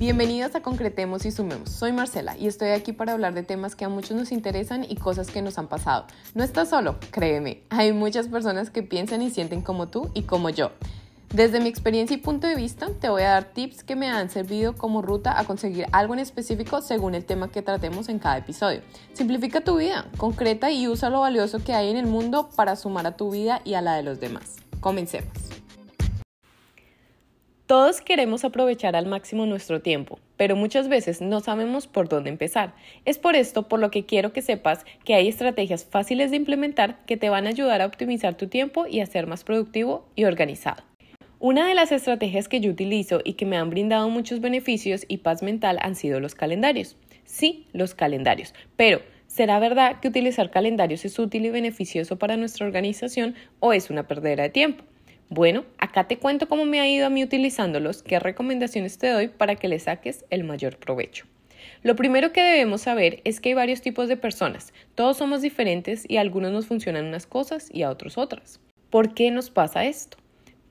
Bienvenidos a Concretemos y Sumemos. Soy Marcela y estoy aquí para hablar de temas que a muchos nos interesan y cosas que nos han pasado. No estás solo, créeme. Hay muchas personas que piensan y sienten como tú y como yo. Desde mi experiencia y punto de vista, te voy a dar tips que me han servido como ruta a conseguir algo en específico según el tema que tratemos en cada episodio. Simplifica tu vida, concreta y usa lo valioso que hay en el mundo para sumar a tu vida y a la de los demás. Comencemos. Todos queremos aprovechar al máximo nuestro tiempo, pero muchas veces no sabemos por dónde empezar. Es por esto por lo que quiero que sepas que hay estrategias fáciles de implementar que te van a ayudar a optimizar tu tiempo y a ser más productivo y organizado. Una de las estrategias que yo utilizo y que me han brindado muchos beneficios y paz mental han sido los calendarios. Sí, los calendarios, pero ¿será verdad que utilizar calendarios es útil y beneficioso para nuestra organización o es una perdera de tiempo? Bueno, acá te cuento cómo me ha ido a mí utilizándolos, qué recomendaciones te doy para que le saques el mayor provecho. Lo primero que debemos saber es que hay varios tipos de personas. Todos somos diferentes y a algunos nos funcionan unas cosas y a otros otras. ¿Por qué nos pasa esto?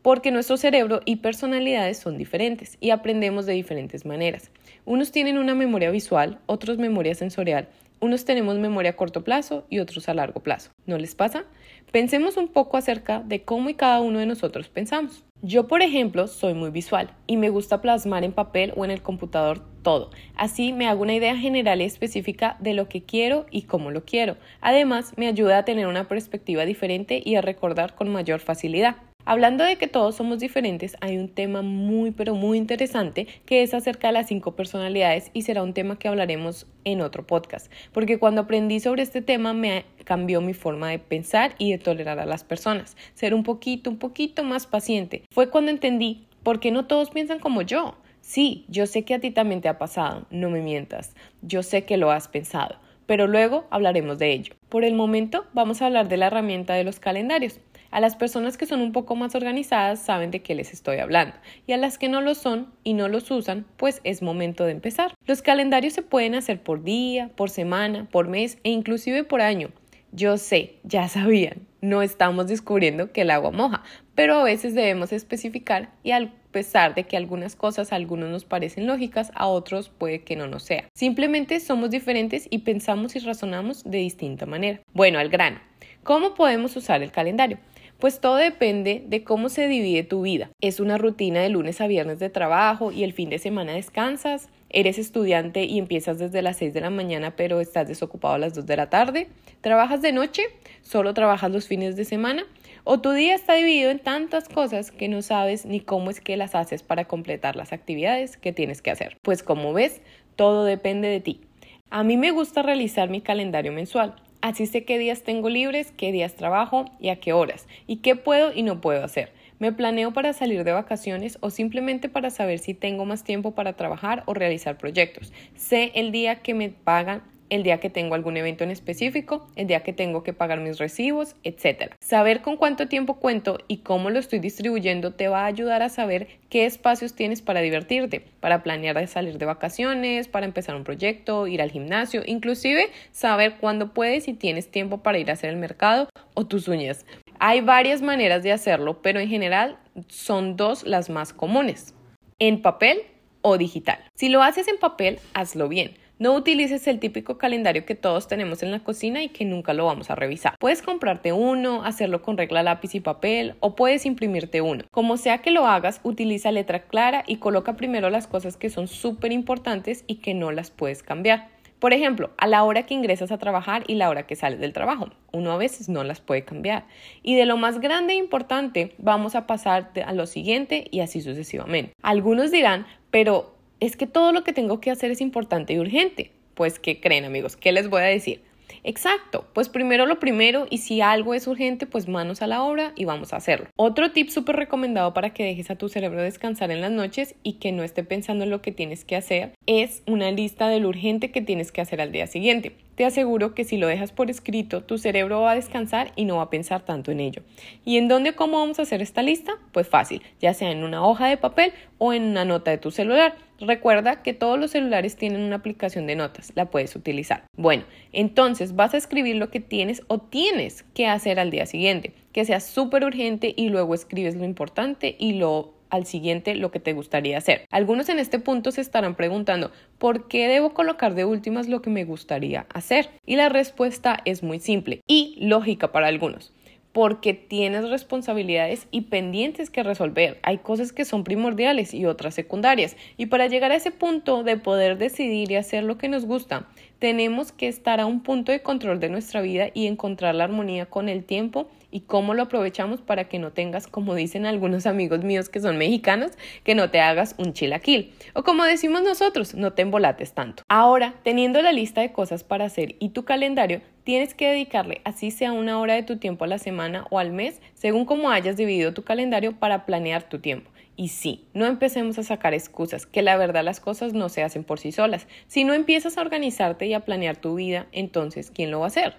Porque nuestro cerebro y personalidades son diferentes y aprendemos de diferentes maneras. Unos tienen una memoria visual, otros memoria sensorial unos tenemos memoria a corto plazo y otros a largo plazo. ¿No les pasa? Pensemos un poco acerca de cómo y cada uno de nosotros pensamos. Yo, por ejemplo, soy muy visual y me gusta plasmar en papel o en el computador todo. Así me hago una idea general y específica de lo que quiero y cómo lo quiero. Además, me ayuda a tener una perspectiva diferente y a recordar con mayor facilidad. Hablando de que todos somos diferentes, hay un tema muy pero muy interesante que es acerca de las cinco personalidades y será un tema que hablaremos en otro podcast, porque cuando aprendí sobre este tema me cambió mi forma de pensar y de tolerar a las personas, ser un poquito, un poquito más paciente. Fue cuando entendí por qué no todos piensan como yo. Sí, yo sé que a ti también te ha pasado, no me mientas, yo sé que lo has pensado, pero luego hablaremos de ello. Por el momento vamos a hablar de la herramienta de los calendarios. A las personas que son un poco más organizadas saben de qué les estoy hablando y a las que no lo son y no los usan, pues es momento de empezar. Los calendarios se pueden hacer por día, por semana, por mes e inclusive por año. Yo sé, ya sabían, no estamos descubriendo que el agua moja, pero a veces debemos especificar y a pesar de que algunas cosas a algunos nos parecen lógicas, a otros puede que no nos sea. Simplemente somos diferentes y pensamos y razonamos de distinta manera. Bueno, al grano. ¿Cómo podemos usar el calendario? Pues todo depende de cómo se divide tu vida. ¿Es una rutina de lunes a viernes de trabajo y el fin de semana descansas? ¿Eres estudiante y empiezas desde las 6 de la mañana pero estás desocupado a las 2 de la tarde? ¿Trabajas de noche? ¿Solo trabajas los fines de semana? ¿O tu día está dividido en tantas cosas que no sabes ni cómo es que las haces para completar las actividades que tienes que hacer? Pues como ves, todo depende de ti. A mí me gusta realizar mi calendario mensual Así sé qué días tengo libres, qué días trabajo y a qué horas, y qué puedo y no puedo hacer. Me planeo para salir de vacaciones o simplemente para saber si tengo más tiempo para trabajar o realizar proyectos. Sé el día que me pagan el día que tengo algún evento en específico, el día que tengo que pagar mis recibos, etc. Saber con cuánto tiempo cuento y cómo lo estoy distribuyendo te va a ayudar a saber qué espacios tienes para divertirte, para planear de salir de vacaciones, para empezar un proyecto, ir al gimnasio, inclusive saber cuándo puedes y tienes tiempo para ir a hacer el mercado o tus uñas. Hay varias maneras de hacerlo, pero en general son dos las más comunes, en papel o digital. Si lo haces en papel, hazlo bien no utilices el típico calendario que todos tenemos en la cocina y que nunca lo vamos a revisar. Puedes comprarte uno, hacerlo con regla lápiz y papel o puedes imprimirte uno. Como sea que lo hagas, utiliza letra clara y coloca primero las cosas que son súper importantes y que no las puedes cambiar. Por ejemplo, a la hora que ingresas a trabajar y la hora que sales del trabajo. Uno a veces no las puede cambiar. Y de lo más grande e importante, vamos a pasar a lo siguiente y así sucesivamente. Algunos dirán, pero es que todo lo que tengo que hacer es importante y urgente. Pues, ¿qué creen amigos? ¿Qué les voy a decir? Exacto, pues primero lo primero y si algo es urgente, pues manos a la obra y vamos a hacerlo. Otro tip súper recomendado para que dejes a tu cerebro descansar en las noches y que no esté pensando en lo que tienes que hacer es una lista de lo urgente que tienes que hacer al día siguiente. Te aseguro que si lo dejas por escrito, tu cerebro va a descansar y no va a pensar tanto en ello. ¿Y en dónde cómo vamos a hacer esta lista? Pues fácil, ya sea en una hoja de papel o en una nota de tu celular. Recuerda que todos los celulares tienen una aplicación de notas, la puedes utilizar. Bueno, entonces vas a escribir lo que tienes o tienes que hacer al día siguiente, que sea súper urgente y luego escribes lo importante y lo al siguiente lo que te gustaría hacer. Algunos en este punto se estarán preguntando, ¿por qué debo colocar de últimas lo que me gustaría hacer? Y la respuesta es muy simple y lógica para algunos porque tienes responsabilidades y pendientes que resolver. Hay cosas que son primordiales y otras secundarias. Y para llegar a ese punto de poder decidir y hacer lo que nos gusta, tenemos que estar a un punto de control de nuestra vida y encontrar la armonía con el tiempo y cómo lo aprovechamos para que no tengas, como dicen algunos amigos míos que son mexicanos, que no te hagas un chilaquil. O como decimos nosotros, no te embolates tanto. Ahora, teniendo la lista de cosas para hacer y tu calendario, tienes que dedicarle así sea una hora de tu tiempo a la semana o al mes, según cómo hayas dividido tu calendario para planear tu tiempo. Y sí, no empecemos a sacar excusas, que la verdad las cosas no se hacen por sí solas. Si no empiezas a organizarte y a planear tu vida, entonces, ¿quién lo va a hacer?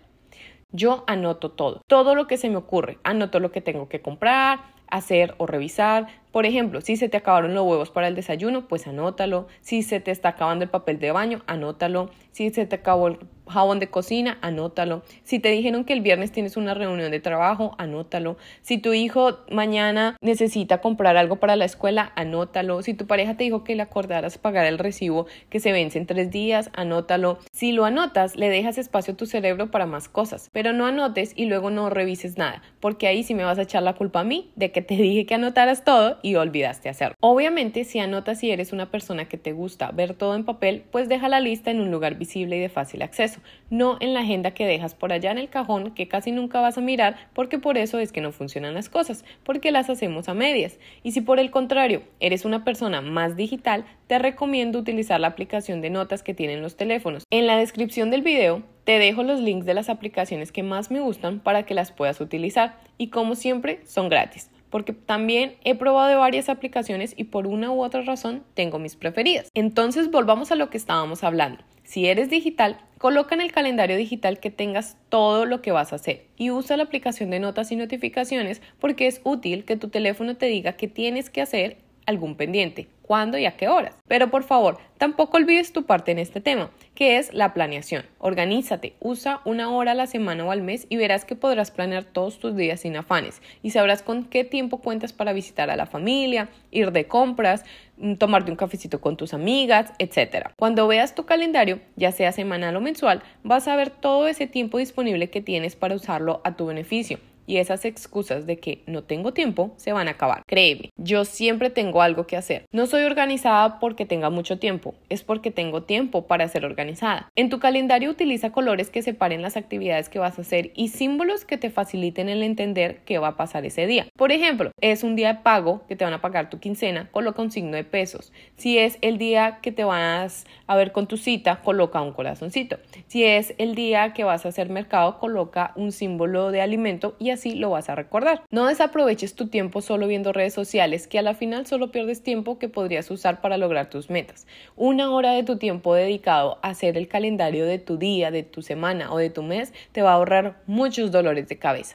Yo anoto todo, todo lo que se me ocurre, anoto lo que tengo que comprar, hacer o revisar. Por ejemplo, si se te acabaron los huevos para el desayuno, pues anótalo. Si se te está acabando el papel de baño, anótalo. Si se te acabó el jabón de cocina, anótalo. Si te dijeron que el viernes tienes una reunión de trabajo, anótalo. Si tu hijo mañana necesita comprar algo para la escuela, anótalo. Si tu pareja te dijo que le acordaras pagar el recibo que se vence en tres días, anótalo. Si lo anotas, le dejas espacio a tu cerebro para más cosas. Pero no anotes y luego no revises nada, porque ahí sí me vas a echar la culpa a mí de que te dije que anotaras todo y olvidaste hacerlo. Obviamente, si anotas y eres una persona que te gusta ver todo en papel, pues deja la lista en un lugar visible y de fácil acceso, no en la agenda que dejas por allá en el cajón que casi nunca vas a mirar porque por eso es que no funcionan las cosas, porque las hacemos a medias. Y si por el contrario eres una persona más digital, te recomiendo utilizar la aplicación de notas que tienen los teléfonos. En la descripción del video te dejo los links de las aplicaciones que más me gustan para que las puedas utilizar y como siempre son gratis porque también he probado varias aplicaciones y por una u otra razón tengo mis preferidas. Entonces volvamos a lo que estábamos hablando. Si eres digital, coloca en el calendario digital que tengas todo lo que vas a hacer y usa la aplicación de notas y notificaciones porque es útil que tu teléfono te diga qué tienes que hacer algún pendiente, cuándo y a qué horas. Pero por favor, tampoco olvides tu parte en este tema, que es la planeación. Organízate, usa una hora a la semana o al mes y verás que podrás planear todos tus días sin afanes y sabrás con qué tiempo cuentas para visitar a la familia, ir de compras, mm, tomarte un cafecito con tus amigas, etc. Cuando veas tu calendario, ya sea semanal o mensual, vas a ver todo ese tiempo disponible que tienes para usarlo a tu beneficio y esas excusas de que no tengo tiempo se van a acabar. Créeme, yo siempre tengo algo que hacer. No soy organizada porque tenga mucho tiempo, es porque tengo tiempo para ser organizada. En tu calendario utiliza colores que separen las actividades que vas a hacer y símbolos que te faciliten el entender qué va a pasar ese día. Por ejemplo, es un día de pago que te van a pagar tu quincena, coloca un signo de pesos. Si es el día que te vas a ver con tu cita, coloca un corazoncito. Si es el día que vas a hacer mercado, coloca un símbolo de alimento y así lo vas a recordar. No desaproveches tu tiempo solo viendo redes sociales, que a la final solo pierdes tiempo que podrías usar para lograr tus metas. Una hora de tu tiempo dedicado a hacer el calendario de tu día, de tu semana o de tu mes te va a ahorrar muchos dolores de cabeza.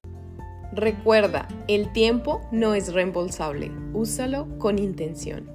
Recuerda, el tiempo no es reembolsable, úsalo con intención.